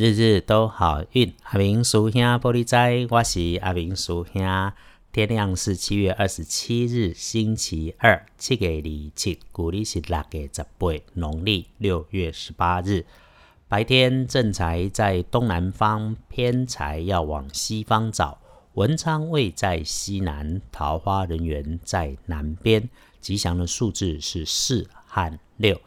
日日都好运。阿明叔兄玻璃仔，我是阿明叔兄。天亮是七月二十七日，星期二，七月二七，古历是六月十八，农历六月十八日。白天正财在东南方，偏财要往西方找。文昌位在西南，桃花人员在南边。吉祥的数字是四和六。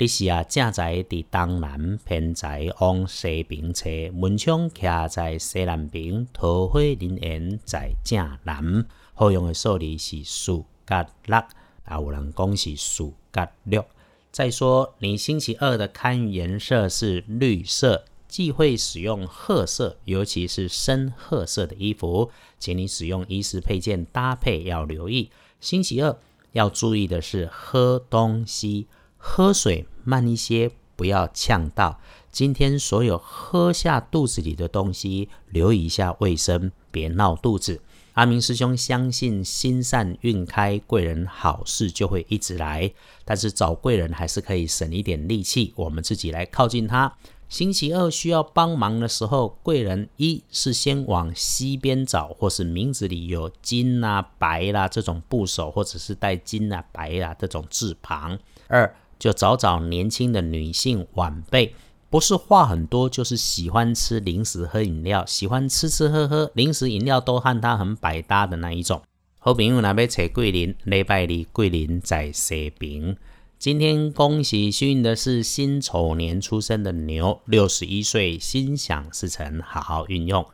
你是啊，正在伫东南，偏在往西边车，门窗徛在西南边，桃花林园在正南。好用的数字是四甲六，也，有人讲是四甲六。再说，你星期二的看颜色是绿色，忌讳使用褐色，尤其是深褐色的衣服，请你使用衣饰配件搭配要留意。星期二要注意的是喝东西。喝水慢一些，不要呛到。今天所有喝下肚子里的东西，留意一下卫生，别闹肚子。阿明师兄相信心善运开，贵人好事就会一直来。但是找贵人还是可以省一点力气，我们自己来靠近他。星期二需要帮忙的时候，贵人一是先往西边找，或是名字里有金啊、白啦这种部首，或者是带金啊、白啦这种字旁。二就找找年轻的女性晚辈，不是话很多，就是喜欢吃零食、喝饮料，喜欢吃吃喝喝，零食、饮料都和他很百搭的那一种。好朋友那边找桂林，礼拜二桂林在西边。今天恭喜幸运的是辛丑年出生的牛，六十一岁，心想事成，好好运用。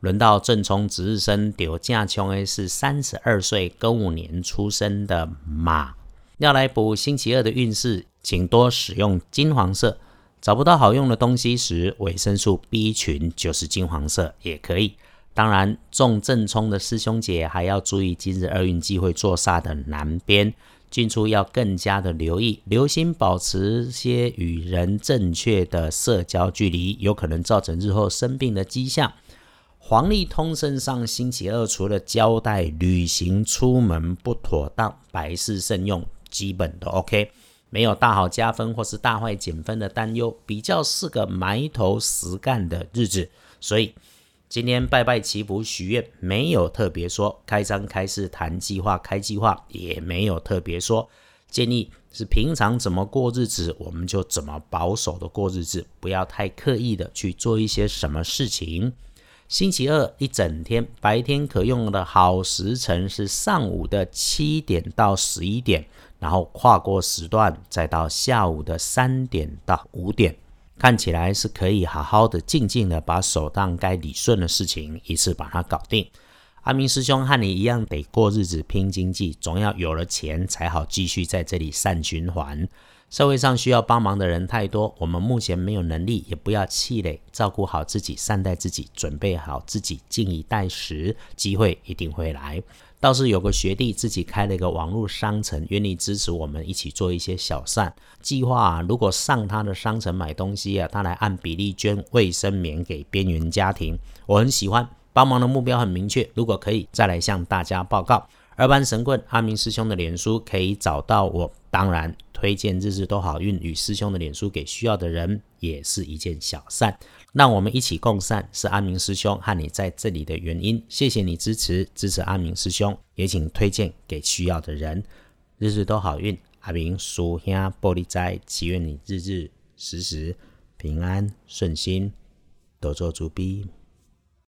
轮到正冲值日生，丢架穷的是三十二岁庚午年出生的马。要来补星期二的运势，请多使用金黄色。找不到好用的东西时，维生素 B 群就是金黄色，也可以。当然，中正冲的师兄姐还要注意，今日二运忌会坐煞的南边，进出要更加的留意，留心保持些与人正确的社交距离，有可能造成日后生病的迹象。黄历通身上星期二，除了交代旅行出门不妥当，百事慎用。基本都 OK，没有大好加分或是大坏减分的担忧，比较是个埋头实干的日子。所以今天拜拜祈福许愿，没有特别说开张开市谈计划开计划，也没有特别说建议是平常怎么过日子，我们就怎么保守的过日子，不要太刻意的去做一些什么事情。星期二一整天白天可用的好时辰是上午的七点到十一点。然后跨过时段，再到下午的三点到五点，看起来是可以好好的、静静的把手当该理顺的事情一次把它搞定。阿明师兄和你一样得过日子、拼经济，总要有了钱才好继续在这里善循环。社会上需要帮忙的人太多，我们目前没有能力，也不要气馁，照顾好自己，善待自己，准备好自己，静以待时，机会一定会来。倒是有个学弟自己开了一个网络商城，愿意支持我们一起做一些小善计划。如果上他的商城买东西啊，他来按比例捐卫生棉给边缘家庭。我很喜欢，帮忙的目标很明确。如果可以，再来向大家报告。二班神棍阿明师兄的脸书可以找到我。当然，推荐日日都好运与师兄的脸书给需要的人，也是一件小善。让我们一起共善，是阿明师兄和你在这里的原因。谢谢你支持支持阿明师兄，也请推荐给需要的人。日日都好运，阿明叔兄玻璃斋，祈愿你日日时时平安顺心，多做主逼。